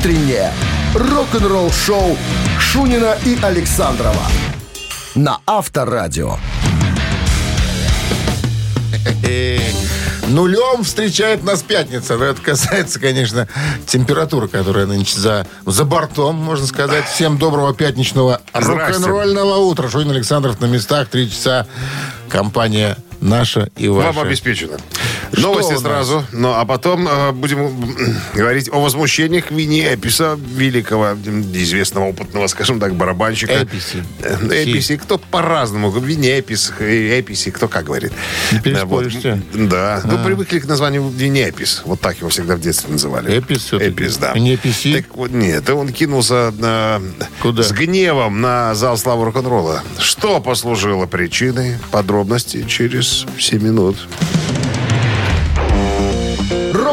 Утреннее рок-н-ролл-шоу Шунина и Александрова на Авторадио. Нулем встречает нас пятница. Но это касается, конечно, температуры, которая нынче за, за бортом, можно сказать. Всем доброго пятничного рок-н-ролльного утра. Шунин Александров на местах. Три часа. Компания наша и ваша. Вам обеспечено. Новости сразу. Ну, а потом э, будем м, говорить о возмущениях Винни Эписа, великого, известного, опытного, скажем так, барабанщика. Эписи. Э, ну, Эписи. Кто по-разному. Винни Эпис, э, Эписи, кто как говорит. Да, вот. Да. Ну, привыкли к названию Винни Эпис. Вот так его всегда в детстве называли. Эпис все-таки? Эпис, да. Не Эписи? Так вот, нет, он кинулся э, Куда? с гневом на зал славы рок-н-ролла. Что послужило причиной? Подробности через 7 минут.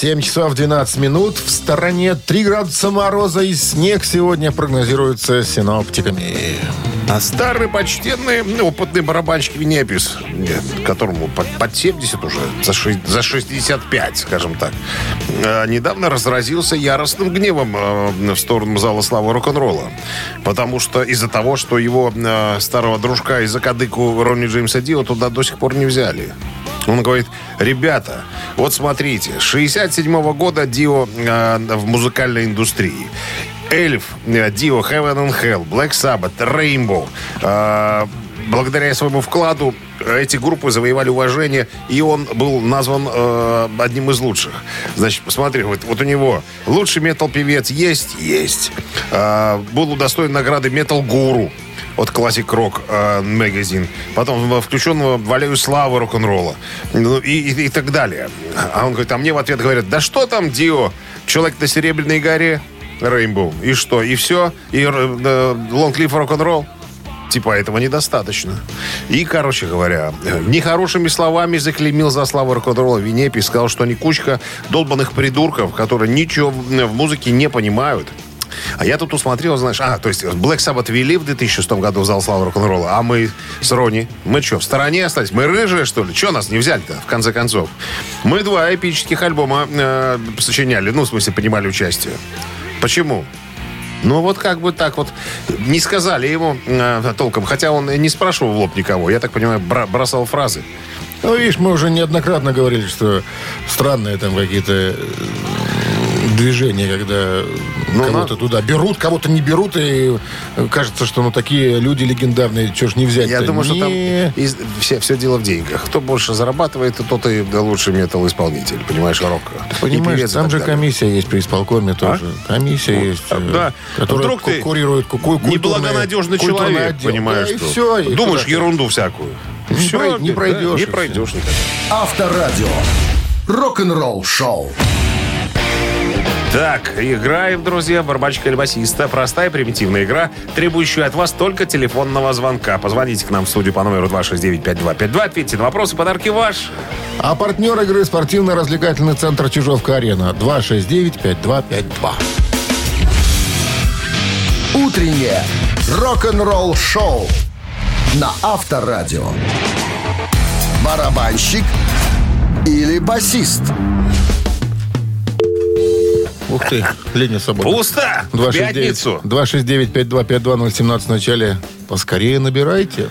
7 часов 12 минут. В стороне 3 градуса мороза и снег сегодня прогнозируется синоптиками. А старый, почтенный, ну, опытный барабанщик Винепис, нет, которому под, под 70 уже, за, ши- за 65, скажем так, э, недавно разразился яростным гневом э, в сторону зала славы рок-н-ролла. Потому что из-за того, что его э, старого дружка из закадыку Ронни Джеймса Дио туда до сих пор не взяли. Он говорит, ребята, вот смотрите, 67 года Дио э, в музыкальной индустрии. Эльф, э, Дио, Heaven and Hell, Black Sabbath, Rainbow. Э, благодаря своему вкладу эти группы завоевали уважение, и он был назван э, одним из лучших. Значит, посмотри, вот, вот у него лучший метал-певец есть? Есть. Э, был удостоен награды метал-гуру от Classic Rock э, Magazine. Потом э, включен в аллею славы рок-н-ролла. Ну, и, и- и так далее. А он говорит, а мне в ответ говорят, да что там, Дио, человек на Серебряной горе, Рейнбоу. И что, и все? И лонг-лив рок-н-ролл? Типа этого недостаточно. И, короче говоря, э, нехорошими словами заклеймил за славу рок-н-ролла Винепи. Сказал, что они кучка долбанных придурков, которые ничего в музыке не понимают. А я тут усмотрел, знаешь, а, то есть Black Sabbath вели в 2006 году в зал славы рок-н-ролла, а мы с Рони, мы что, в стороне остались? Мы рыжие, что ли? Че нас не взяли-то, в конце концов? Мы два эпических альбома э, сочиняли, ну, в смысле, принимали участие. Почему? Ну, вот как бы так вот не сказали ему э, толком. Хотя он не спрашивал в лоб никого. Я так понимаю, бра- бросал фразы. Ну, видишь, мы уже неоднократно говорили, что странные там какие-то э, движения, когда Ну, кого-то туда берут, кого-то не берут, и кажется, что ну такие люди легендарные, что ж не взять Я думаю, что там из- все, все дело в деньгах. Кто больше зарабатывает, тот и лучший металл-исполнитель. Понимаешь, рок. Понимаешь, певец там же далее. комиссия есть при исполкоме тоже. Комиссия Вот, есть, э, да. которая Вдруг ты ку- курирует ку- ку- культурный- Неблагонадежный культурный человек, отдел. понимаешь, Да, и все. и Думаешь ты? ерунду всякую. Не прой- не да, пройдешь, Не и пройдешь никак. Авторадио. Рок-н-ролл-шоу. Так, играем, друзья, барабанщика или басиста. Простая примитивная игра, требующая от вас только телефонного звонка. Позвоните к нам в студию по номеру 269-5252, ответьте на вопросы, подарки ваши. А партнер игры спортивно-развлекательный центр Чижовка-Арена. 269-5252. Утреннее рок-н-ролл-шоу на Авторадио. Барабанщик или басист? Ух ты, линия свободна. Пусто! В пятницу! 269-5252-017 в начале. Поскорее набирайте.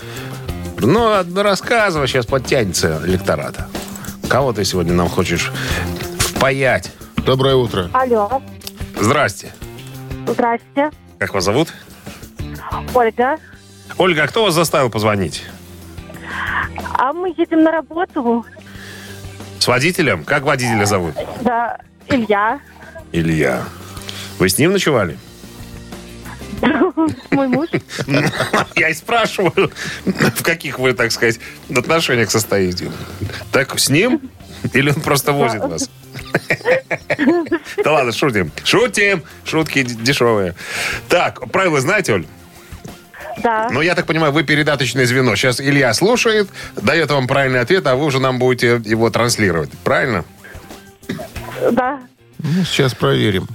Ну, а рассказывай, сейчас подтянется электората. Кого ты сегодня нам хочешь впаять? Доброе утро. Алло, Здрасте. здрасте. Как вас зовут? Ольга. Ольга, а кто вас заставил позвонить? А мы едем на работу. С водителем? Как водителя зовут? Да, Илья. Илья. Вы с ним ночевали? Мой муж. Я и спрашиваю, в каких вы, так сказать, отношениях состоите. Так с ним? Или он просто возит вас? Да ладно, шутим. Шутим. Шутки дешевые. Так, правила знаете, Оль? Да. Ну, я так понимаю, вы передаточное звено. Сейчас Илья слушает, дает вам правильный ответ, а вы уже нам будете его транслировать. Правильно? Да. Ну, сейчас проверим.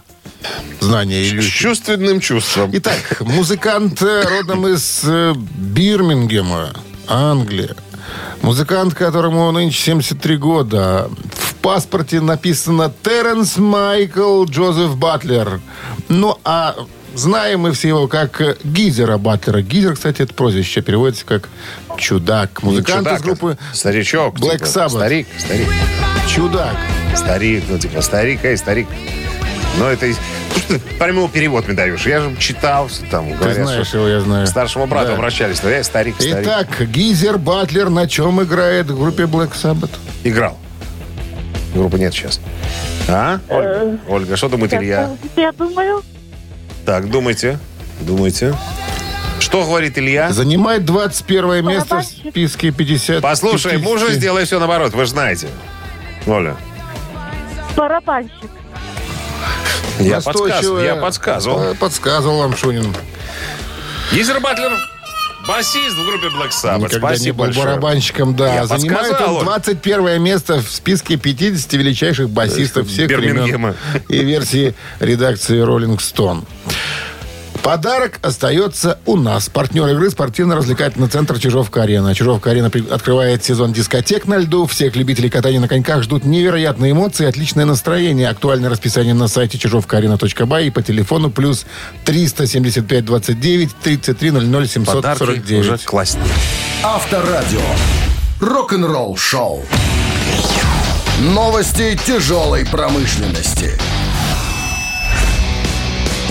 Знания С Илюхи. чувственным чувством. Итак, музыкант э, родом из э, Бирмингема, Англия. Музыкант, которому нынче 73 года. В паспорте написано Теренс Майкл Джозеф Батлер. Ну, а знаем мы все его как Гизера Батлера. Гизер, кстати, это прозвище переводится как чудак. Музыкант Чудак, из группы Старичок. Black типа, Sabbath. Старик, старик. Чудак. Старик, ну типа старик, эй, старик. Но это ну, что ты прямой перевод мне даешь. Я же читал, там Ты говорят, знаешь что его, я знаю. к старшему брату Да. обращались. Ну, я старик, старик. Итак, Гизер Батлер на чем играет в группе Black Sabbath? Играл. Группы нет сейчас. А? Ольга, Ольга, что думает Илья? Я думаю, Так, думайте. Думайте. Что говорит Илья? Занимает 21 место в списке 50. Послушай, 50. мужа сделай все наоборот, вы же знаете. Оля. Барабанщик. Я подсказывал. Я подсказывал. Э, Подсказывал вам Шунин. Гизер Батлер, басист в группе Black Sabbath. Никогда не Спасибо был большое. барабанщиком, да. Я Занимает он Оль. 21 место в списке 50 величайших басистов всех Бирмингема. времен и версии редакции Rolling Stone. Подарок остается у нас. Партнер игры спортивно-развлекательный центр Чижовка-Арена. Чижовка-Арена открывает сезон дискотек на льду. Всех любителей катания на коньках ждут невероятные эмоции и отличное настроение. Актуальное расписание на сайте чижовкаарена.бай и по телефону плюс 375 29 33 00 Подарки 749. уже классные. Авторадио. Рок-н-ролл шоу. Новости тяжелой промышленности.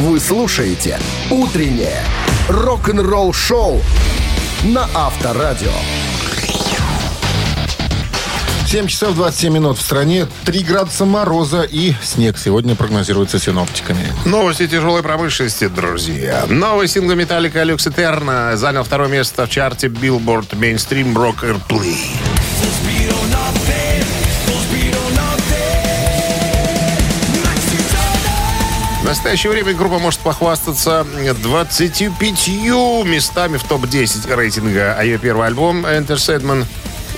Вы слушаете «Утреннее рок-н-ролл шоу» на Авторадио. 7 часов 27 минут в стране, 3 градуса мороза и снег сегодня прогнозируется синоптиками. Новости тяжелой промышленности, друзья. Новый сингл Металлика «Люкс Этерна» занял второе место в чарте Billboard Mainstream Rock Airplay. Настоящее время группа может похвастаться 25 местами в топ-10 рейтинга. А ее первый альбом «Enter Sandman»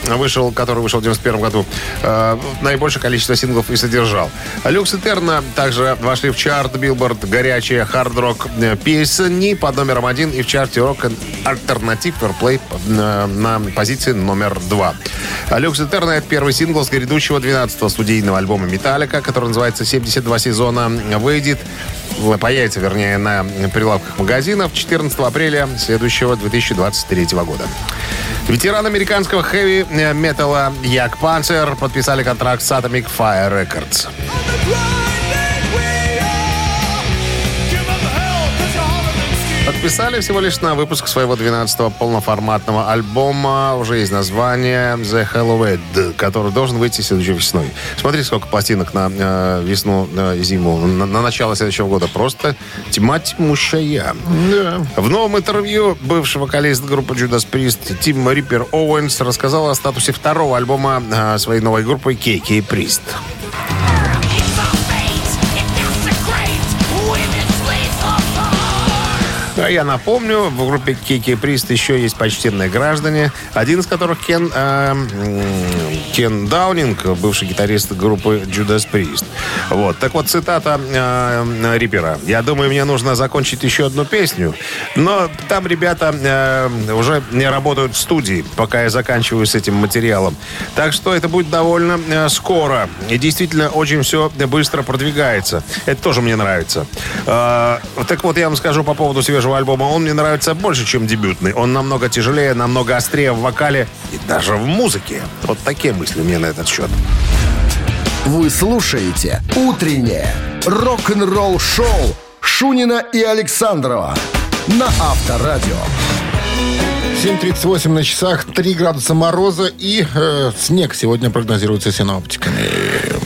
вышел, который вышел в 91 году, э, наибольшее количество синглов и содержал. Lux Æterna также вошли в чарт Билборд горячие хард-рок э, песни под номером один и в чарте Rock Alternative Airplay э, на позиции номер два. Lux Æterna это первый сингл с грядущего 12-го студийного альбома Металлика, который называется «72 сезона». Выйдет появится, вернее, на прилавках магазинов 14 апреля следующего 2023 года. Ветеран американского хэви-металла Jag Panzer подписали контракт с Atomic Fire Records. Подписали всего лишь на выпуск своего 12-го полноформатного альбома. Уже есть название The Halloween, который должен выйти следующей весной. Смотри, сколько пластинок на э, весну э, зиму. На, на начало следующего года. Просто тьма тьмущая. Да. В новом интервью бывший вокалист группы Judas Priest Тим Риппер Оуэнс рассказал о статусе второго альбома э, своей новой группы KK Priest. А я напомню, в группе Кики Прист еще есть почтенные граждане, один из которых Кен, э, Кен Даунинг, бывший гитарист группы Judas Priest. Вот. Так вот, цитата э, Риппера. «Я думаю, мне нужно закончить еще одну песню, но там ребята э, уже не работают в студии, пока я заканчиваю с этим материалом. Так что это будет довольно э, скоро. И действительно очень все быстро продвигается. Это тоже мне нравится. Э, так вот, я вам скажу по поводу свежего альбома. Он мне нравится больше, чем дебютный. Он намного тяжелее, намного острее в вокале и даже в музыке. Вот такие мысли у меня на этот счет. Вы слушаете «Утреннее рок-н-ролл шоу» Шунина и Александрова на Авторадио. 7.38 на часах, 3 градуса мороза и э, снег сегодня прогнозируется синоптиками.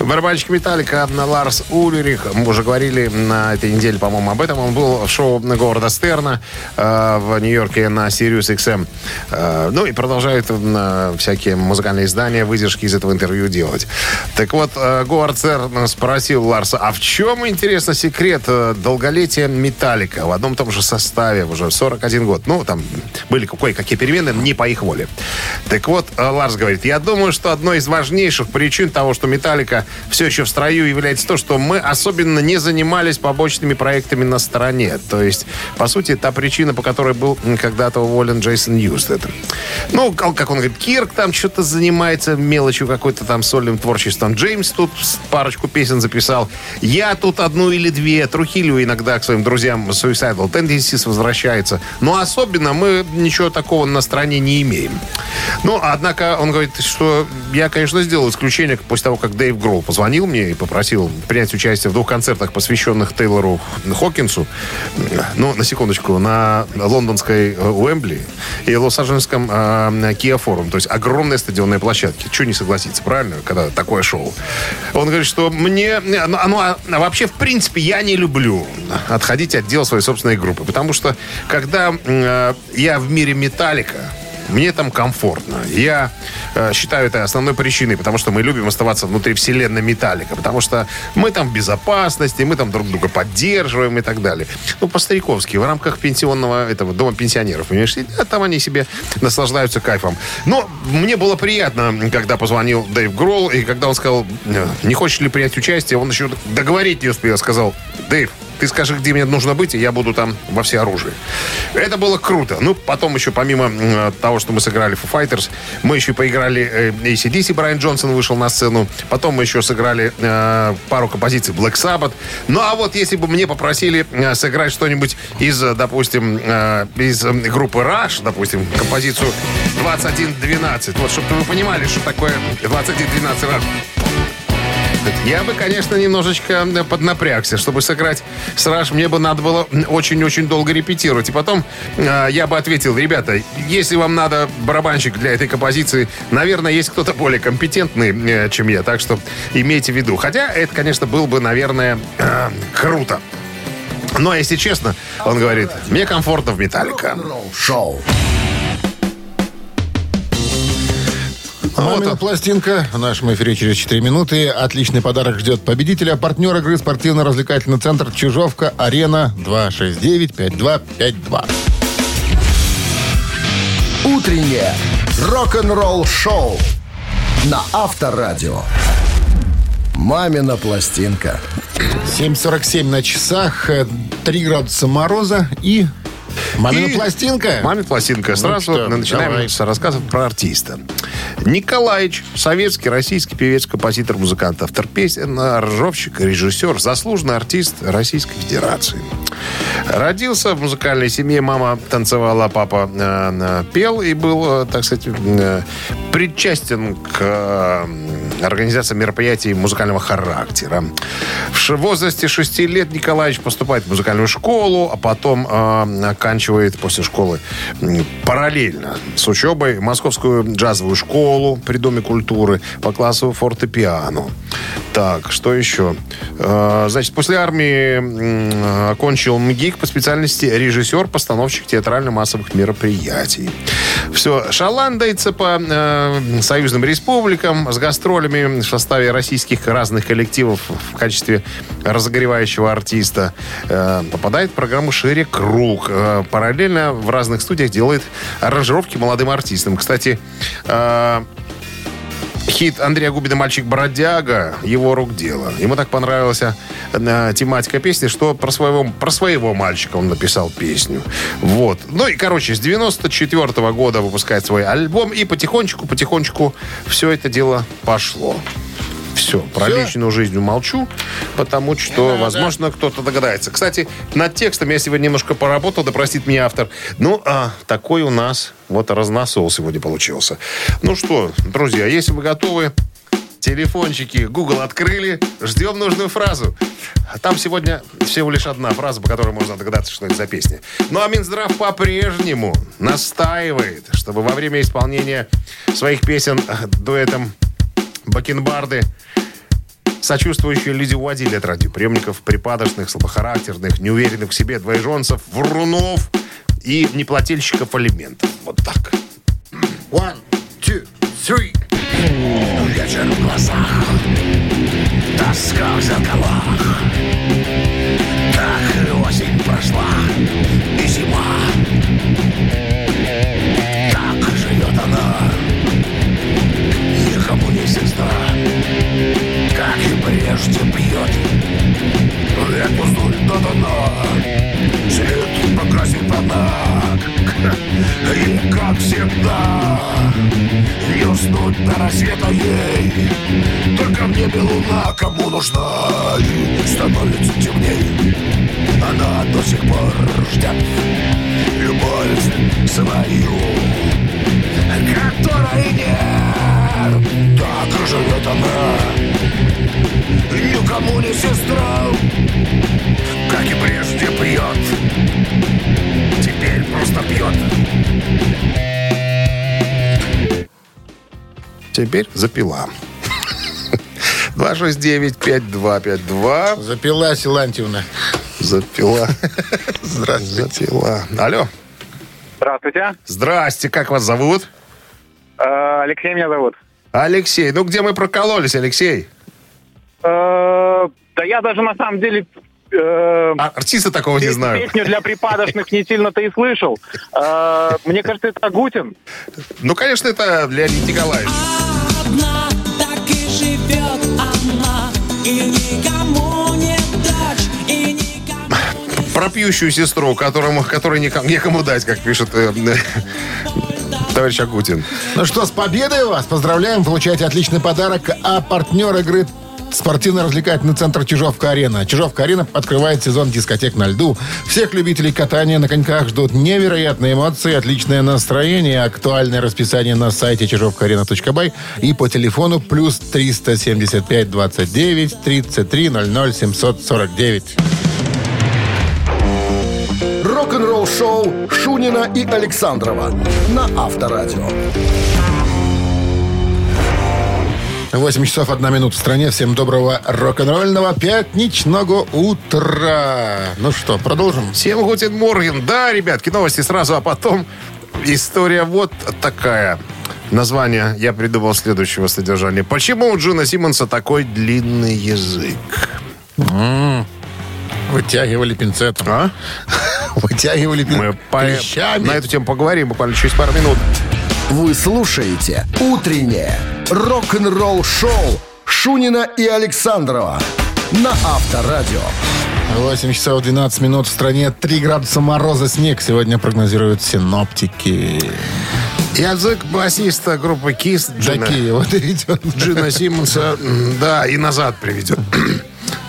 Барабанщик Металлика Ларс Улерих. Мы уже говорили на этой неделе, по-моему, об этом. Он был в шоу Говарда Стерна э, в Нью-Йорке на Sirius XM. Э, ну и продолжает э, всякие музыкальные издания выдержки из этого интервью делать. Так вот, э, Говард Стерн спросил Ларса, а в чем, интересно, секрет э, долголетия Металлика в одном и том же составе уже 41 год? Ну, там были кое-какие перемены, не по их воле. Так вот, э, Ларс говорит, я думаю, что одной из важнейших причин того, что Металлика все еще в строю, является то, что мы особенно не занимались побочными проектами на стороне. То есть, по сути, та причина, по которой был когда-то уволен Джейсон Юстед. Ну, как он говорит, Кирк там что-то занимается мелочью какой-то там сольным творчеством. Джеймс тут парочку песен записал. Я тут одну или две. Трухилю иногда к своим друзьям Suicidal Tendencies возвращается. Но особенно мы ничего такого на стороне не имеем. Ну, однако он говорит, что я, конечно, сделал исключение после того, как Дэйв Гроу позвонил мне и попросил принять участие в двух концертах, посвященных Тейлору Хокинсу. Ну, на секундочку, на лондонской э, Уэмбли и Лос-Анджелесском э, Kia Forum. То есть огромные стадионные площадки. Чего не согласиться, правильно, когда такое шоу? Он говорит, что мне... Ну, ну а, а вообще, в принципе, я не люблю отходить от дела своей собственной группы. Потому что, когда э, я в мире Металлика, мне там комфортно. Я э, считаю это основной причиной, потому что мы любим оставаться внутри вселенной Металлика, потому что мы там в безопасности, мы там друг друга поддерживаем и так далее. Ну, по-стариковски, в рамках пенсионного этого дома пенсионеров, понимаешь, а там они себе наслаждаются кайфом. Но мне было приятно, когда позвонил Дэйв Гролл, и когда он сказал, «Э, не хочешь ли принять участие, он еще договорить не успел, сказал, Дэйв, ты скажи, где мне нужно быть, и я буду там во все оружие. Это было круто. Ну, потом еще, помимо э, того, что мы сыграли Foo Fighters, мы еще поиграли э, ACDC, Брайан Джонсон вышел на сцену. Потом мы еще сыграли э, пару композиций Black Sabbath. Ну, а вот если бы мне попросили э, сыграть что-нибудь из, допустим, э, из э, группы Rush, допустим, композицию 2112, вот, чтобы вы понимали, что такое 2112 Rush. Я бы, конечно, немножечко поднапрягся, чтобы сыграть сраж. Мне бы надо было очень-очень долго репетировать. И потом э, я бы ответил, ребята, если вам надо барабанщик для этой композиции, наверное, есть кто-то более компетентный, э, чем я. Так что имейте в виду. Хотя это, конечно, было бы, наверное, э, круто. Но, если честно, он говорит, мне комфортно в «Металлика». Шоу. Мамина пластинка в нашем эфире через 4 минуты. Отличный подарок ждет победителя. Партнер игры спортивно-развлекательный центр «Чижовка. Арена» 269-5252. Утреннее рок-н-ролл-шоу на Авторадио. «Мамина пластинка». 7.47 на часах, 3 градуса мороза и Мамина И пластинка. Мамина пластинка. Сразу что, начинаем давай. с рассказов про артиста. Николаевич, советский, российский певец, композитор, музыкант, автор песен, аранжировщик, режиссер, заслуженный артист Российской Федерации. Родился в музыкальной семье. Мама танцевала, папа э, э, пел и был, э, так сказать, э, причастен к э, организации мероприятий музыкального характера. В возрасте 6 лет Николаевич поступает в музыкальную школу, а потом э, оканчивает после школы параллельно с учебой Московскую джазовую школу при Доме культуры по классу фортепиано. Так, что еще? Э, Значит, после армии окончил МГИК по специальности режиссер-постановщик театрально-массовых мероприятий. Все, шаландается по э, союзным республикам с гастролями в составе российских разных коллективов в качестве разогревающего артиста. Э, попадает в программу «Шире круг». Э, параллельно в разных студиях делает аранжировки молодым артистам. Кстати, э, Хит Андрея Губина «Мальчик-бродяга» его рук дело. Ему так понравилась э, тематика песни, что про своего, про своего мальчика он написал песню. Вот. Ну и, короче, с 94 года выпускает свой альбом, и потихонечку-потихонечку все это дело пошло. Все, про Всё? личную жизнь молчу, потому что, возможно, кто-то догадается. Кстати, над текстом я сегодня немножко поработал, да простит меня автор. Ну, а, такой у нас вот разносол сегодня получился. Ну что, друзья, если вы готовы, телефончики Google открыли, ждем нужную фразу. Там сегодня всего лишь одна фраза, по которой можно догадаться, что это за песня. Ну а Минздрав по-прежнему настаивает, чтобы во время исполнения своих песен э, дуэтом Бакенбарды Сочувствующие люди уводили от радиоприемников припадочных, слабохарактерных, неуверенных в себе двоеженцев, врунов и неплательщиков алиментов. Вот так. One, two, three. Вечер в глазах, Теперь запила. 269-5252. Запила Силантьевна. Запила. Здравствуйте. Запила. Алло. Здравствуйте. Здрасте, как вас зовут? Э, Алексей меня зовут. Алексей. Ну, где мы прокололись, Алексей? Э, Да я даже на самом деле э, А, артиста такого не знаю. песню для припадочных не сильно-то и слышал. Э, Мне кажется, это Агутин. Ну, конечно, это Леонид Николаевич. одна, так и живет она, и никому не дочь, и никому не Про пьющую сестру, которому, которой никому, некому дать, как пишет э, товарищ Агутин. Ну что, с победой вас! Поздравляем, получаете отличный подарок. А партнер игры спортивно-развлекательный центр «Чижовка-арена». «Чижовка-арена» открывает сезон дискотек на льду. Всех любителей катания на коньках ждут невероятные эмоции, отличное настроение, актуальное расписание на сайте чижовкаарена.бай и по телефону плюс 375 29 33 00 749. Рок-н-ролл шоу Шунина и Александрова на Авторадио. 8 часов 1 минута в стране. Всем доброго рок-н-ролльного пятничного утра. Ну что, продолжим? Всем Guten Morgen. Да, ребятки, новости сразу, а потом история вот такая. Название я придумал следующего содержания. Почему у Джина Симмонса такой длинный язык? Вытягивали пинцетом. А? Вытягивали пин... Мы по- на эту тему поговорим буквально через пару минут. Вы слушаете «Утреннее рок-н-ролл-шоу» Шунина и Александрова на Авторадио. 8 часов 12 минут в стране. 3 градуса мороза, снег сегодня прогнозируют синоптики. Язык басиста группы Kiss Джина, Такие вот идет. Джина Симмонса, да, и назад приведет.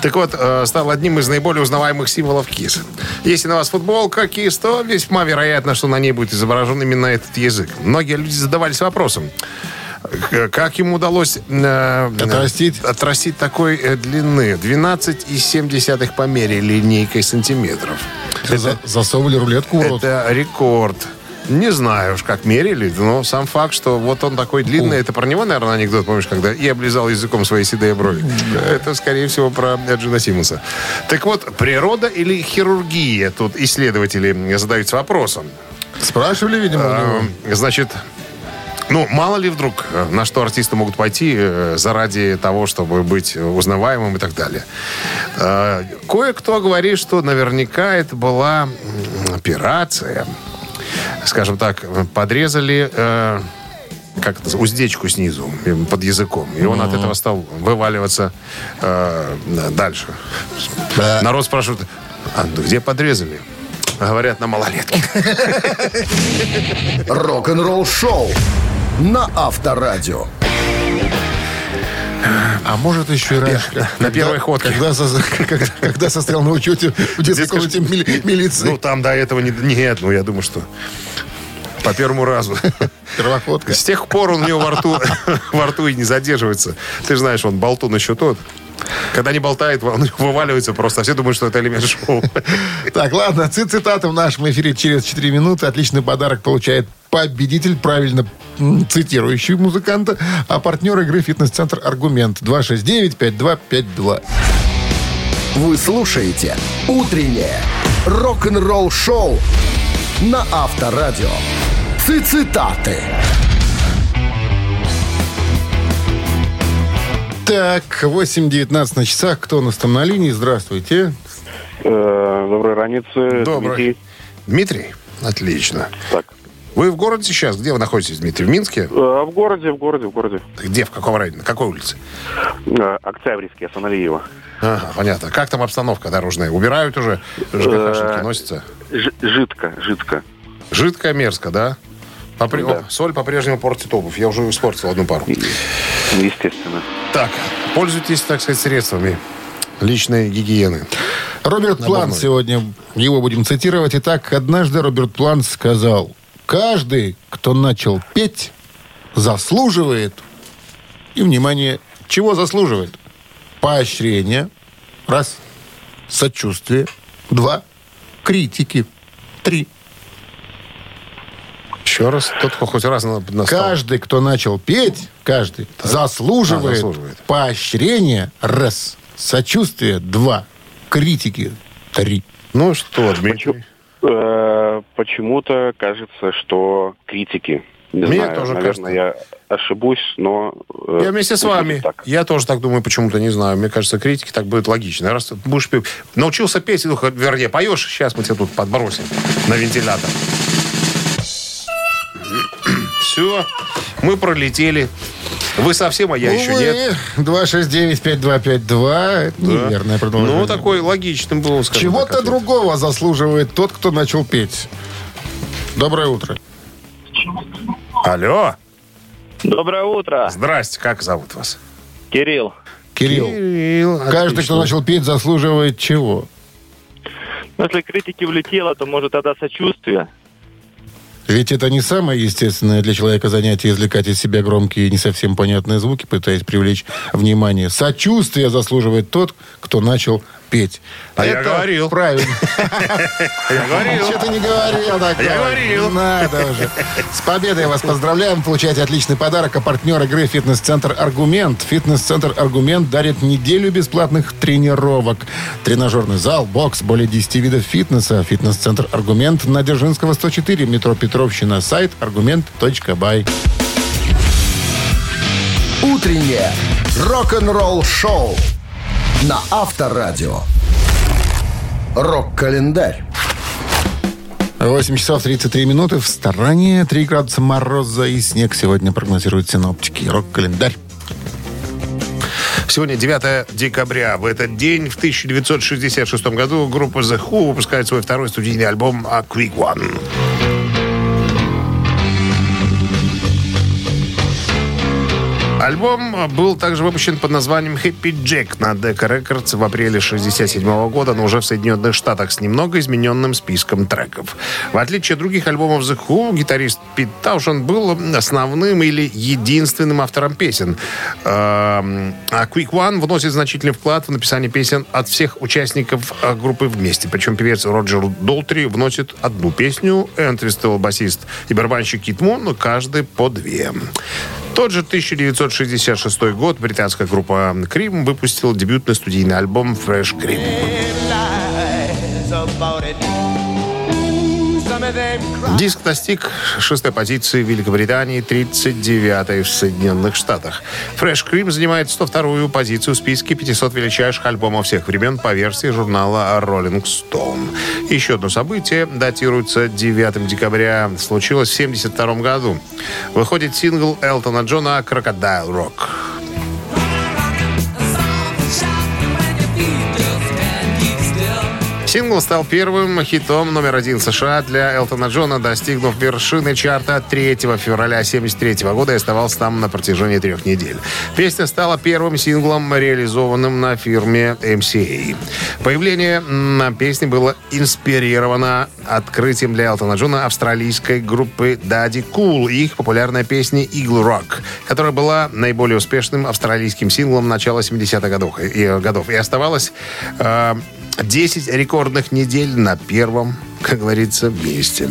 Так вот, э, стал одним из наиболее узнаваемых символов КИС. Если на вас футболка КИС, то весьма вероятно, что на ней будет изображен именно этот язык. Многие люди задавались вопросом, как ему удалось э, Отрастить? э, отрастить такой э, длины. 12,7 по мере линейкой сантиметров. За- Засовывали рулетку в рот. Это рекорд. Не знаю уж, как мерили, но сам факт, что вот он такой длинный, это про него, наверное, анекдот, помнишь, когда и облизал языком свои седые брови. Это, скорее всего, про Джина Симмонса. Так вот, природа или хирургия? Тут исследователи задаются вопросом. Спрашивали, видимо. Э, Значит, ну, мало ли вдруг, э, на что артисты могут пойти э, заради того, чтобы быть узнаваемым и так далее. Э, Кое-кто говорит, что наверняка это была операция. Скажем так, подрезали как это, уздечку снизу, под языком. И он от этого стал вываливаться э, дальше. Да. Народ спрашивает, а где подрезали? Говорят, на малолетке. Рок-н-ролл-шоу на Авторадио. А может еще и раньше. на когда- первой ходке. Когда, со- когда, когда состоял на учете в Детской комнате мили- милиции. Ну, там до этого не... Нет, ну, я думаю, что по первому разу. Первоходка. С тех пор он у него во рту, во рту и не задерживается. Ты же знаешь, он болтун еще тот. Когда не болтает, он вываливается просто. А все думают, что это элемент шоу. Так, ладно, цит- цитаты в нашем эфире через 4 минуты. Отличный подарок получает победитель, правильно цитирующий музыканта, а партнер игры «Фитнес-центр Аргумент» 269-5252. Вы слушаете «Утреннее рок-н-ролл-шоу» на Авторадио. Цитаты. Так, 8.19 на часах. Кто у нас там на линии? Здравствуйте. Э, Доброй раницы. Добрый. Дмитрий. Отлично. Так. Вы в городе сейчас? Где вы находитесь, Дмитрий? В Минске? Э, В городе, в городе, в городе. Где? В каком районе? На какой улице? Э, Октябрьский, Асаналиева. Ага, понятно. Как там обстановка дорожная? Убирают уже? ЖКХшники носятся? Жидко, жидко. Жидкая мерзко, да? Попри- Да. О, Соль по-прежнему портит обувь. Я уже испортил одну пару. Естественно. Так, пользуйтесь, так сказать, средствами личной гигиены. Роберт Наборной. сегодня, его будем цитировать. Итак, однажды Роберт Плант сказал, каждый, кто начал петь, заслуживает, и, внимание, чего заслуживает? Поощрение, раз, сочувствие, два, критики, три. Еще раз, тот, кто хоть раз на, на стол. Каждый, кто начал петь, каждый, заслуживает, А, заслуживает. поощрение, раз, сочувствие, два, критики, три. Ну что, Дмитрий? Э, Почему-то кажется, что критики. Не Мне знаю, тоже наверное, я ошибусь, но... э, Я вместе с вами. так. Я тоже так думаю, почему-то не знаю. Мне кажется, критики так будет логично. Раз ты будешь петь, научился петь, ну, вернее, поешь, сейчас мы тебя тут подбросим на вентилятор. Все, мы пролетели. Вы совсем, а я еще нет. 269-5252. Это неверное продолжение. Ну, такой логичным был, Чего-то другого заслуживает тот, кто начал петь. Доброе утро. Алло, Доброе утро, здрасте, как зовут вас? Кирилл. Кирилл. Кирилл, Каждый, отлично. кто начал петь, заслуживает чего? Ну, Если критики влетело, то может тогда сочувствие. Ведь это не самое естественное для человека занятие извлекать из себя громкие и не совсем понятные звуки, пытаясь привлечь внимание. Сочувствие заслуживает тот, кто начал петь. А я Это говорил. Правильно. Я говорил. Что ты не говорил такое? Я говорил. Надо уже. С победой вас поздравляем. Получаете отличный подарок. А партнер игры «Фитнес-центр Аргумент». «Фитнес-центр Аргумент» дарит неделю бесплатных тренировок. Тренажерный зал, бокс, более 10 видов фитнеса. «Фитнес-центр Аргумент» на Дзержинского, 104, метро Петровщина. Сайт аргумент.бай. Утреннее рок-н-ролл-шоу на Авторадио. Рок-календарь. 8 часов 33 минуты. В стороне 3 градуса мороза и снег сегодня прогнозируют синоптики. Рок-календарь. Сегодня 9 декабря. В этот день, в 1966 году, группа The Who выпускает свой второй студийный альбом «A Quick One». Альбом был также выпущен под названием «Happy Jack» на Decca Records в апреле 1967 года, но уже в Соединенных Штатах с немного измененным списком треков. В отличие от других альбомов The Who, гитарист Пит Таушен был основным или единственным автором песен. Эм, А Quick One вносит значительный вклад в написание песен от всех участников э, группы вместе. Причем певец Роджер Долтри вносит одну песню, Энтвистел, басист и барабанщик Кит Мун, каждый по две. Тот же 1966 год британская группа Крим выпустила дебютный студийный альбом Fresh Cream. Диск достиг шестой позиции в Великобритании, 39-й в Соединенных Штатах. Fresh Cream занимает 102-ю позицию в списке 500 величайших альбомов всех времен по версии журнала Rolling Stone. Еще одно событие датируется 9 декабря. Случилось в 72 году. Выходит сингл Элтона Джона «Crocodile Rock». Сингл стал первым хитом номер один США для Элтона Джона, достигнув вершины чарта 3 февраля 1973 года и оставался там на протяжении трех недель. Песня стала первым синглом, реализованным на фирме MCA. Появление на песне было инспирировано открытием для Элтона Джона австралийской группы Daddy Cool и их популярной песни Eagle Rock, которая была наиболее успешным австралийским синглом начала 70-х годов, и, годов и оставалась э, 10 рекордных недель на первом, как говорится, месте.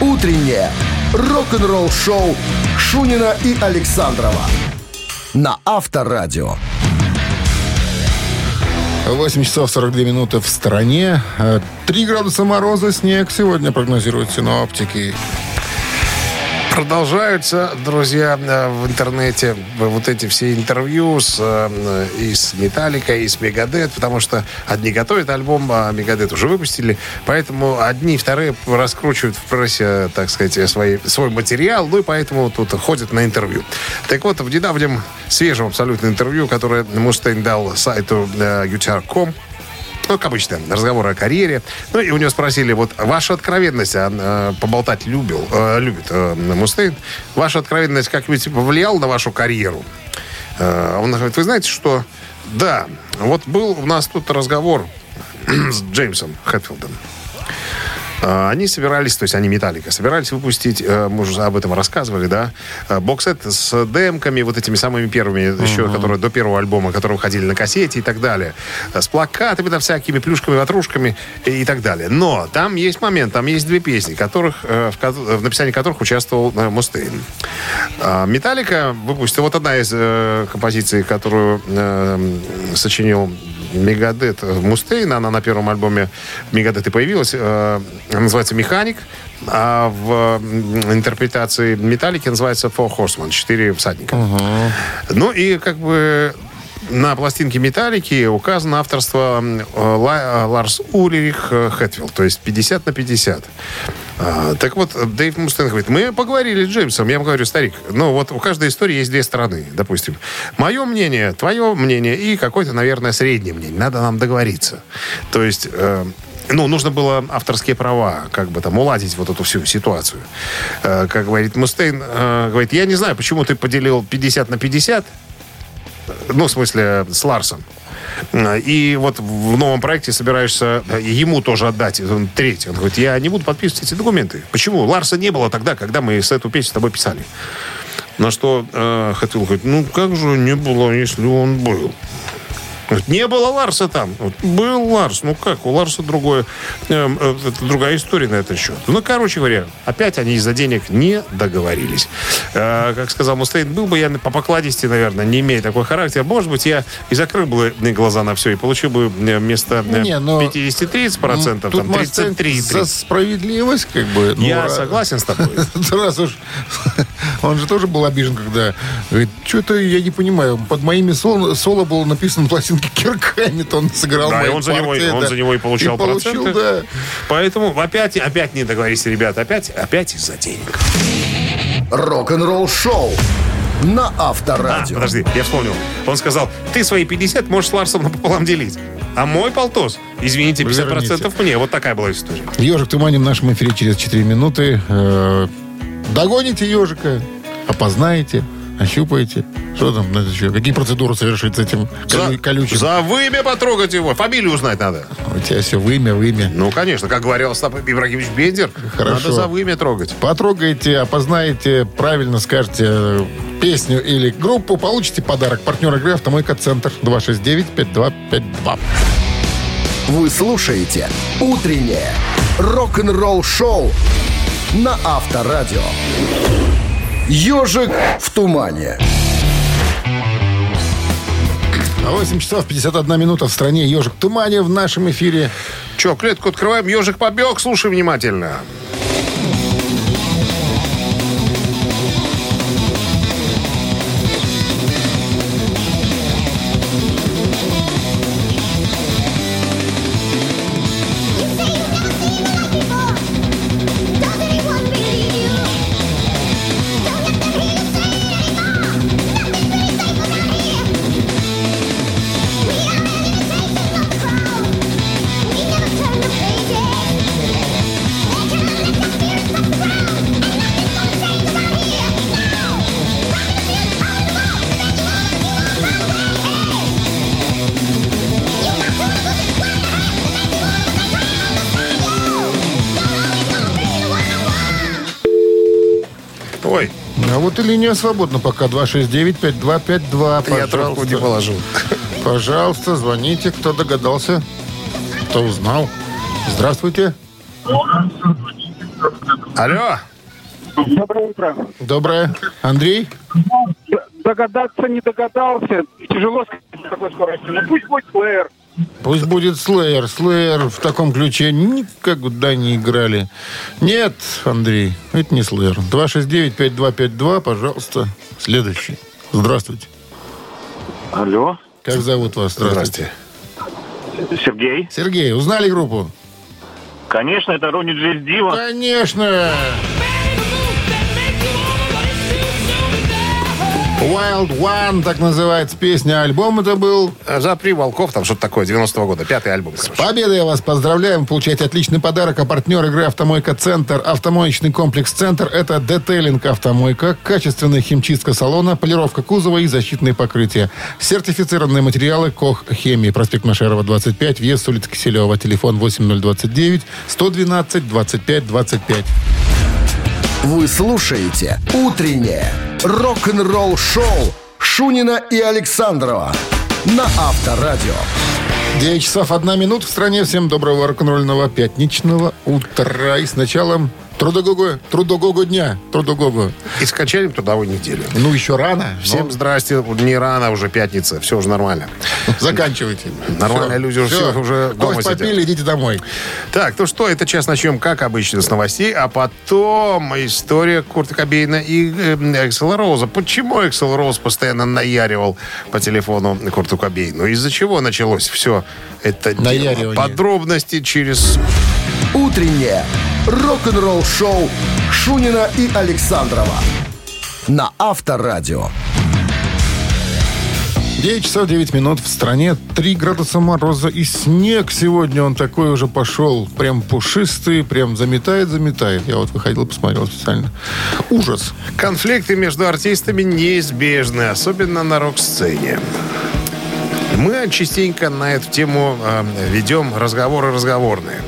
Утреннее рок-н-ролл-шоу Шунина и Александрова на Авторадио. 8 часов 42 минуты в стране. 3 градуса мороза, снег сегодня прогнозируют синоптики. Продолжаются, друзья, э, в интернете вот эти все интервью с, э, и с Металлика, и с Мегадет, потому что одни готовят альбом, а Мегадет уже выпустили, поэтому одни и вторые раскручивают в прессе, так сказать, свои, свой материал, ну и поэтому тут ходят на интервью. Так вот, в недавнем свежем абсолютно интервью, которое Мустейн дал сайту э, UTR.com, Ну, как обычно, разговоры о карьере. Ну, и у него спросили, вот, ваша откровенность, а, э, поболтать любил, э, любит э, Мустейн, ваша откровенность как-нибудь повлияла на вашу карьеру? Э, он говорит, вы знаете, что... Да, вот был у нас тут разговор с Джеймсом Хэтфилдом. А, Они собирались, то есть они Металлика, собирались выпустить, э, мы уже об этом рассказывали, да, э, боксет с демками, вот этими самыми первыми, еще, которые до первого альбома, которые выходили на кассете и так далее, э, с плакатами, там, всякими плюшками, ватрушками и, и так далее. Но там есть момент, там есть две песни, которых, э, в, в написании которых участвовал э, Мустейн. Металлика выпустила, вот одна из э, композиций, которую э, сочинил Мегадет Мустейн, она на первом альбоме Мегадет и появилась, э, она называется «Механик», а в интерпретации Металлики называется «Four Horsemen», «Четыре всадника». Ну и как бы на пластинке «Металлики» указано авторство м, Ла- Ларс Улерих э, Хэтфилд, то есть 50 на 50. А, так вот, Дэйв Мустейн говорит, мы поговорили с Джеймсом. Я ему говорю, старик, ну вот у каждой истории есть две стороны, допустим. Мое мнение, твое мнение и какое-то, наверное, среднее мнение. Надо нам договориться. То есть... э, ну, нужно было авторские права, как бы там уладить вот эту всю ситуацию. Э, как говорит Мустейн, э, говорит, я не знаю, почему ты поделил 50 на 50, ну, в смысле, с Ларсом. И вот в новом проекте собираешься ему тоже отдать он третий. Он говорит, я не буду подписывать эти документы. Почему? Ларса не было тогда, когда мы с эту песню с тобой писали. На что э, Хэтфилд говорит, ну как же не было, если он был? Говорит, Не было Ларса там. Вот, Был Ларс. Ну как, у Ларса другое, эм, э, это другая история на этот счет. Ну, короче говоря, опять они из-за денег не договорились. Э, как сказал Мустейн, был бы я по покладисти, наверное, не имея такой характер, может быть, я и закрыл бы глаза на все и получил бы э, вместо э, Не, но- 50-30%, Тут там Мустейн 33 за справедливость, как бы. ну, Я раз- согласен с тобой. Раз уж он же тоже был обижен, когда говорит, что-то я не понимаю, под моими соло, соло было написано на пластинке Кирк Хэммитон сыграл Да, и он за, него, партии, он да. за него и получал, получил, проценты. да. Поэтому опять, опять не договорились, ребята. Опять, опять из-за денег. Рок-н-ролл шоу на А, Авторадио. подожди, я вспомнил. Он сказал, ты свои 50 можешь с Ларсом напополам делить. А мой полтос, извините, 50% Верните. мне. Вот такая была история. Ежик в тумане в нашем эфире через 4 минуты. Э, Догоните ежика, опознаете, ощупаете. Что там? Какие процедуры совершить с этим колю- колючим? за вымя потрогать его. Фамилию узнать надо. У тебя все вымя, вымя. Ну, конечно, как говорил Остап Ибрагимович Бендер, Хорошо. надо за вымя трогать. Потрогайте, опознаете, правильно скажете э, песню или группу, получите подарок. Партнер игры «Автомойка Центр» 269-5252. Вы слушаете «Утреннее рок-н-ролл-шоу» на Авторадио. «Ежик в тумане». 8 часов 51 минута в стране. «Ежик в тумане» в нашем эфире. Че, клетку открываем, ежик побег, слушай внимательно. Вот и линия свободна пока. 269-5252. я трубку не Пожалуйста. положил. Пожалуйста, звоните, кто догадался, кто узнал. Здравствуйте. Алло, Доброе утро. Доброе. Андрей? Догадаться не догадался. Тяжело сказать с такой скоростью. Ну пусть будет плеер. Пусть будет Слеер. Слеер в таком ключе никогда не играли. Нет, Андрей, это не Слеер. 269-5252, пожалуйста. Следующий. Здравствуйте. Алло. Как зовут вас? здрасте. Сергей. Сергей, узнали группу? Конечно, это Ронни Джейс Дива. Конечно! Wild One, так называется песня. Альбом это был. «Запри волков», там что-то такое, 90-го года. Пятый альбом, короче. Победа я вас поздравляем. Получаете отличный подарок. А партнер игры «Автомойка Центр». Автомоечный комплекс «Центр» — это детейлинг «Автомойка», качественная химчистка салона, полировка кузова и защитные покрытия. Сертифицированные материалы «Кох Хемии». Проспект Машерова, 25. Въезд с улицы Киселева. Телефон 8029 112 25 25. Вы слушаете «Утреннее рок-н-ролл-шоу» Шунина и Александрова на Авторадио. 9 часов 1 минут в стране. Всем доброго рок-н-ролльного пятничного утра. И с началом трудогого, трудогого дня. Трудогого. И с качелем трудовой недели. Ну, еще рано. Всем но здрасте. Не рано, уже пятница. Все уже нормально. Заканчивайте. Нормальные люди уже все уже дома сидят. попили, идите домой. Так, ну что, это час начнем, как обычно, с новостей, а потом история Курта Кобейна и э, Эксела Роуза. Почему Эксел Роуз постоянно наяривал по телефону Курту Кобейну? Из-за чего началось все это дело? Подробности через... «Утреннее рок-н-ролл-шоу» Шунина и Александрова на Авторадио. 9 часов 9 минут в стране. 3 градуса мороза и снег сегодня. Он такой уже пошел. Прям пушистый, прям заметает, заметает. Я вот выходил, посмотрел специально. Ужас. Конфликты между артистами неизбежны, особенно на рок-сцене. Мы частенько на эту тему э, ведем разговоры разговорные.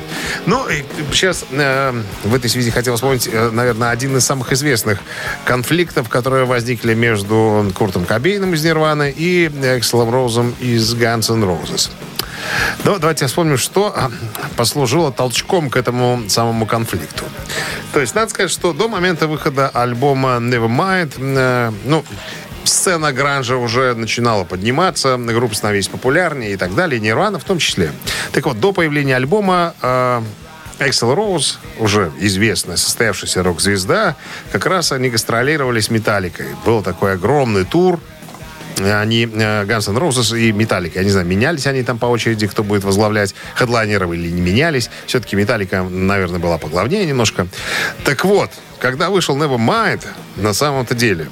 Ну, и сейчас э, в этой связи хотел вспомнить, э, наверное, один из самых известных конфликтов, которые возникли между Куртом Кобейном из Нирваны и Экселом Роузом из Guns N' Roses. Ну, давайте вспомним, что а, послужило толчком к этому самому конфликту. То есть, надо сказать, что до момента выхода альбома Nevermind, э, ну, сцена гранжа уже начинала подниматься, группы становились популярнее и так далее, Нирвана в том числе. Так вот, до появления альбома э, Эксел Роуз, уже известная, состоявшаяся рок-звезда, как раз они гастролировали с Металликой. Был такой огромный тур, они, э, Guns N' Roses и Металлика, я не знаю, менялись они там по очереди, кто будет возглавлять хедлайнеров или не менялись. Все-таки Металлика, наверное, была поглавнее немножко. Так вот, когда вышел Nevermind, на самом-то деле,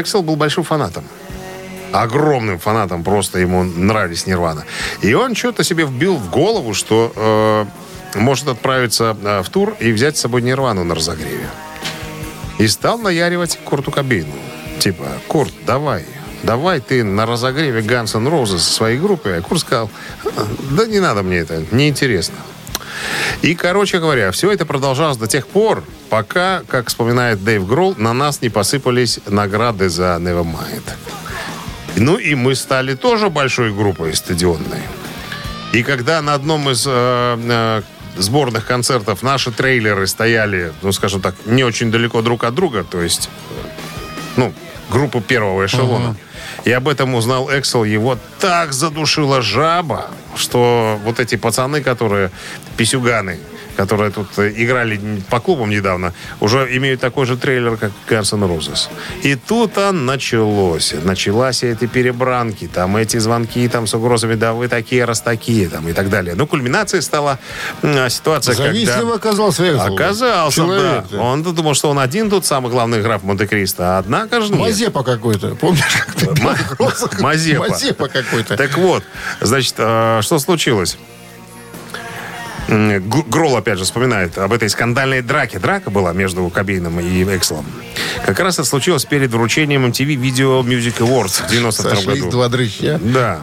Эксел был большим фанатом. Огромным фанатом просто ему нравились Нирвана. И он что-то себе вбил в голову, что э, может отправиться э, в тур и взять с собой Нирвану на разогреве. И стал наяривать Курту Кобейну. Типа, Курт, давай, давай ты на разогреве Guns N' Roses своей группой. А Курт сказал, да не надо мне это, неинтересно. И, короче говоря, все это продолжалось до тех пор, пока, как вспоминает Дэйв Гролл, на нас не посыпались награды за Nevermind. Ну и мы стали тоже большой группой стадионной. И когда на одном из э, э, сборных концертов наши трейлеры стояли, ну, скажем так, не очень далеко друг от друга, то есть, э, ну, группу первого эшелона. И об этом узнал Эксел. Его так задушила жаба, что вот эти пацаны, которые писюганы, которые тут э, играли по клубам недавно, уже имеют такой же трейлер, как N' Roses. И тут он началось. Началась эти перебранки, там эти звонки там с угрозами, да вы такие, раз такие, там и так далее. Ну, кульминацией стала ситуация, Завистливо когда... оказался Эксел. Оказался, Человек, да. Он думал, что он один тут самый главный граф Монте-Кристо, однако же нет. Мазепа какой-то. Помнишь, Мазепа. Мазепа какой-то. Так вот, значит, э, что случилось? М, Г- Гролл, опять же, вспоминает об этой скандальной драке. Драка была между Кобейном и Экселом. Как раз это случилось перед вручением MTV Video Music Awards в 92 Сошлись году. два дрыща. Да.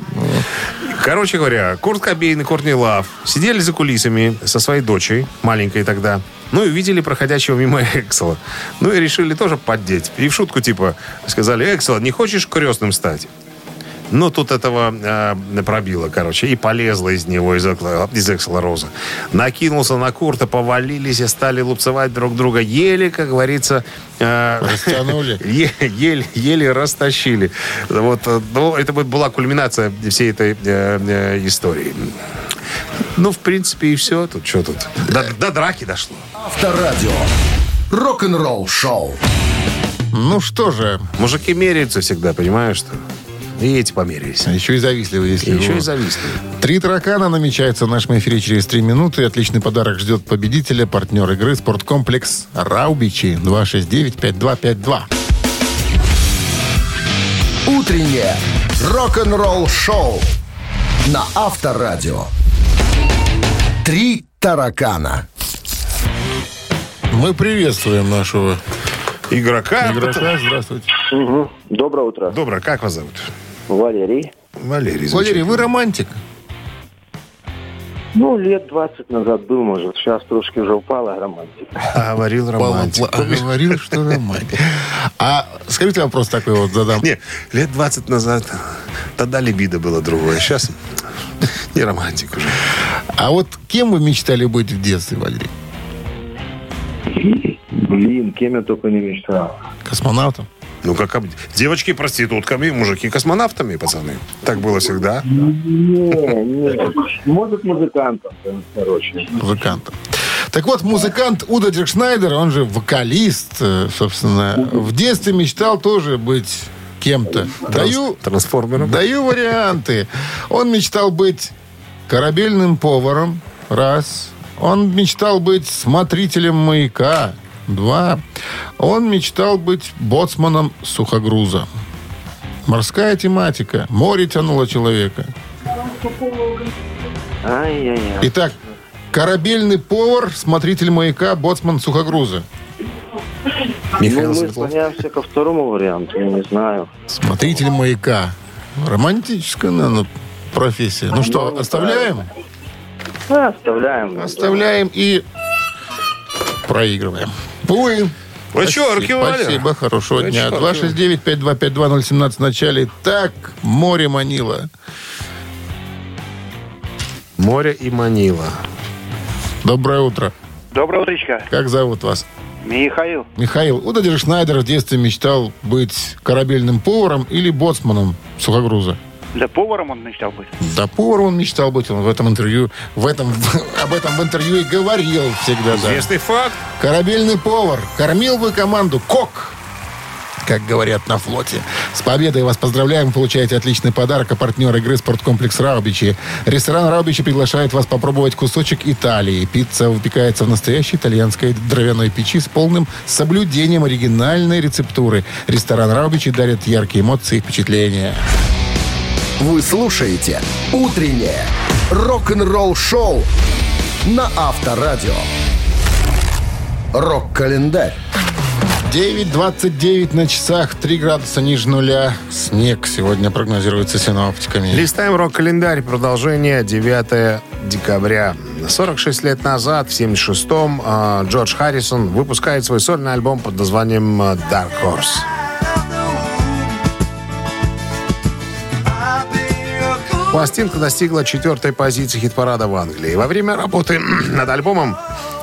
Короче говоря, Курт Кобейн и Кортни Лав сидели за кулисами со своей дочей, маленькой тогда, ну и увидели проходящего мимо Эксела. Ну и решили тоже поддеть. И в шутку типа сказали, Эксел, не хочешь крестным стать? Ну, тут этого э, пробило, короче, и полезла из него, из, из Эксела Роза. Накинулся на Курта, повалились и стали лупцевать друг друга. Еле, как говорится... э, Растянули. Е- Еле, еле растащили. Вот, э, ну, это была кульминация всей этой э, э, истории. Ну, в принципе, и все. Тут что тут? До, до драки дошло. Авторадио. Рок-н-ролл-шоу. Ну что же, Мужики меряются всегда, понимаешь, что? И эти померились. а еще и завистливый, если И еще и зависли. Три таракана намечается в нашем эфире через три минуты. Отличный подарок ждет победителя, партнер игры «Спорткомплекс Раубичи» 269-5252. Утреннее рок-н-ролл-шоу на Авторадио. Три таракана. Мы приветствуем нашего Игрока. игрока. Здравствуйте. Доброе утро. Доброе, как вас зовут? Валерий. Валерий. Валерий, вы романтик? Ну, лет 20 назад был, может. Сейчас трошки уже упала романтика. А, говорил романтик. А говорил, что романтик. А скажите вопрос такой вот задам. Не, лет 20 назад тогда либидо было другое. Сейчас не романтик уже. А вот кем вы мечтали быть в детстве, Валерий? Блин, кем я только не мечтал. Космонавтом? Ну, как об- девочки проститутками, мужики космонавтами, пацаны. Так было всегда. Не, не. Может, музыкантом, короче. Музыкантом. Так вот, музыкант Удо Диркшнайдер, он же вокалист, э, собственно, в детстве мечтал тоже быть кем-то. Даю, Трансформером. даю варианты. Он мечтал быть корабельным поваром, раз. Он мечтал быть смотрителем маяка, два. Он мечтал быть боцманом сухогруза. Морская тематика. Море тянуло человека. Итак, корабельный повар, смотритель маяка, боцман сухогруза. Ну, Михаил мы Светлов. склоняемся ко второму варианту, я не знаю. Смотритель маяка. Романтическая, наверное, профессия. Ну что, оставляем? Ну, оставляем. Оставляем и проигрываем. Увы. Вы чё, руки Валя? Спасибо, хорошего Вы дня. чё, 269-5252-017 в начале. Так, море манило. Море и Манила. Доброе утро. Доброе утречко. Как зовут вас? Михаил. Михаил, Уда Шнайдер в детстве мечтал быть корабельным поваром или боцманом сухогруза. Да поваром он мечтал быть. Да, поваром он мечтал быть. Он в этом интервью, в этом, об этом в интервью и говорил всегда. Да. Известный факт. Корабельный повар. Кормил бы команду кок, как говорят на флоте. С победой вас поздравляем. Получаете отличный подарок. А партнер игры «Спорткомплекс Раубичи». Ресторан Раубичи приглашает вас попробовать кусочек Италии. Пицца выпекается в настоящей итальянской дровяной печи с полным соблюдением оригинальной рецептуры. Ресторан Раубичи дарит яркие эмоции и впечатления. Вы слушаете «Утреннее рок-н-ролл-шоу» на Авторадио. Рок-календарь. 9.29 на часах, 3 градуса ниже нуля. Снег сегодня прогнозируется синоптиками. Листаем рок-календарь. Продолжение 9 декабря. 46 лет назад, в 76-м, э, Джордж Харрисон выпускает свой сольный альбом под названием Dark Horse. Пластинка достигла четвертой позиции хит-парада в Англии. Во время работы над альбомом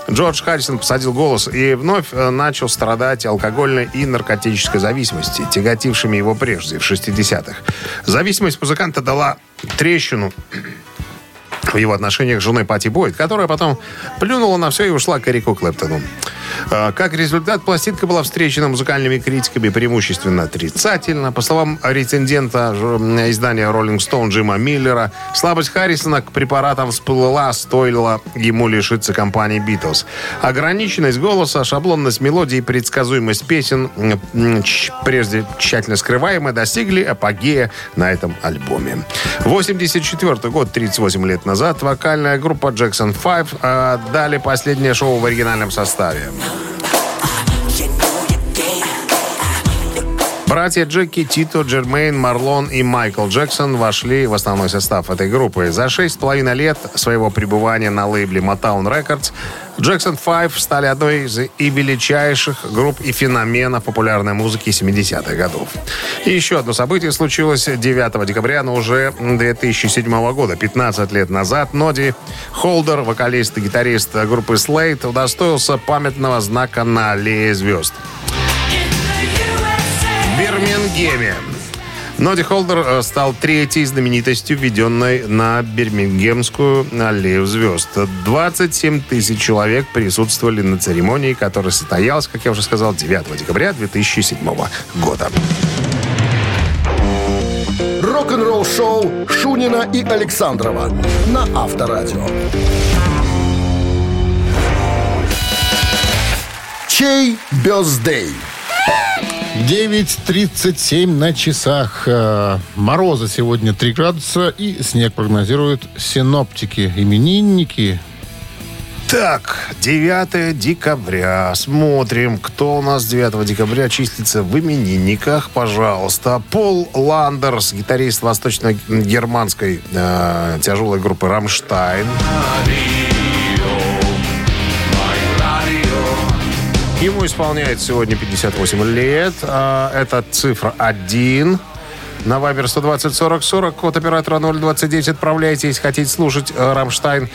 Джордж Харрисон посадил голос и вновь э, начал страдать алкогольной и наркотической зависимости, тяготившими его прежде, в 60-х. Зависимость музыканта дала трещину в его отношениях с женой Пати Бойд, которая потом плюнула на все и ушла к Эрику Клэптону. Э, Как результат, пластинка была встречена музыкальными критиками преимущественно отрицательно. По словам рецензента ж- издания Rolling Stone Джима Миллера, слабость Харрисона к препаратам всплыла, стоило ему лишиться компании Битлз. Ограниченность голоса, шаблонность мелодии и предсказуемость песен, прежде тщательно скрываемые, достигли апогея на этом альбоме. 84 год, 38 лет назад, вокальная группа Jackson 5 э, дали последнее шоу в оригинальном составе. Oh. Братья Джеки, Тито, Джермейн, Марлон и Майкл Джексон вошли в основной состав этой группы. За шесть с половиной лет своего пребывания на лейбле Motown Records Jackson 5 стали одной из и величайших групп и феноменов популярной музыки 70-х годов. И еще одно событие случилось 9 декабря, но уже 2007 года, 15 лет назад. Ноди Холдер, вокалист и гитарист группы Slate, удостоился памятного знака на аллее звезд. Бирмингеме. Ноди Холдер э, стал третьей знаменитостью, введенной на Бирмингемскую аллею звезд. 27 тысяч человек присутствовали на церемонии, которая состоялась, как я уже сказал, 9 декабря 2007 года. Рок-н-ролл-шоу Шунина и Александрова на Авторадио. Чей birthday? 9.37 на часах. Э, Мороза сегодня 3 градуса и снег прогнозируют синоптики. Именинники Так, 9 декабря. Смотрим, кто у нас 9 декабря числится в именинниках. Пожалуйста. Пол Ландерс, гитарист восточно-германской э, тяжелой группы «Рамштайн». Ему исполняется сегодня 58 лет. А, Это цифра 1. На Viber 120 40 40, код оператора 029, отправляйте, если хотите слушать э, «Rammstein».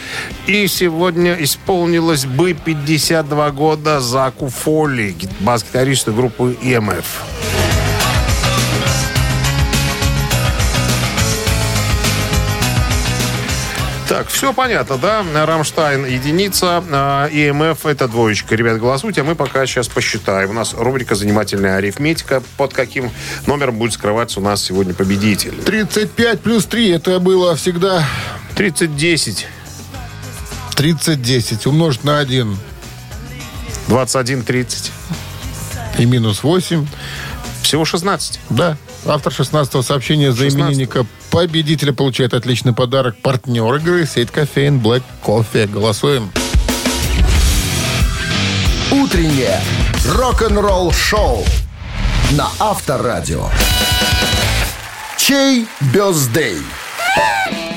И сегодня исполнилось бы 52 года Заку Фоли, ги- бас-гитаристу группы E Так, все понятно, да? Рамштайн единица, а, EMF это двоечка. Ребят, голосуйте, а мы пока сейчас посчитаем. У нас рубрика «Занимательная арифметика». Под каким номером будет скрываться у нас сегодня победитель? 35 плюс 3. Это было всегда 30-10. 30-10. Умножить на 1 21-30. и минус 8. Всего 16. Да. Автор 16-го сообщения за 16-го. именинника победителя получает отличный подарок. Партнер игры сеть кофеин Black Coffee. Голосуем. Утреннее рок-н-ролл-шоу на Авторадио. Чей birthday?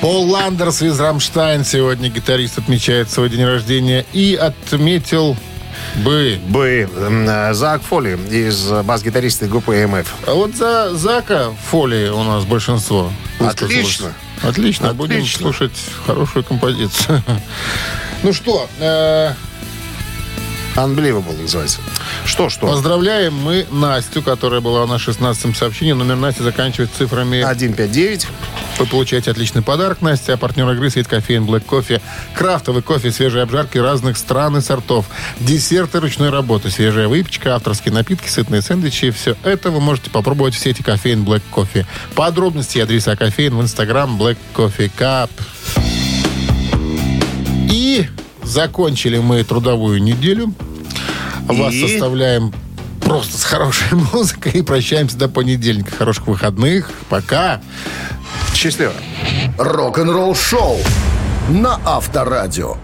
Пол Ландерс из Рамштайн сегодня гитарист отмечает свой день рождения и отметил бы. Бы э, Зак Фоли из бас-гитариста группы EMF. А вот за Зака Фоли у нас большинство. высказалось. Отлично. Отлично. Будем Отлично. слушать хорошую композицию. Ну что, э, Unbelievable называется. Что, что? поздравляем мы Настю, которая была на 16-м сообщении. Номер Насти заканчивается цифрами 159. Вы получаете отличный подарок, Настя. А партнер игры сеть кофеин Black Coffee. Крафтовый кофе, свежие обжарки разных стран и сортов. Десерты ручной работы, свежая выпечка, авторские напитки, сытные сэндвичи. Все это вы можете попробовать в сети кофеин Black Coffee. Подробности и адреса кофеин в инстаграм Black Coffee Cup. И закончили мы трудовую неделю. Вас И? составляем просто с хорошей музыкой и прощаемся до понедельника. Хороших выходных. Пока. Счастливо. Рок-н-ролл-шоу на Авторадио.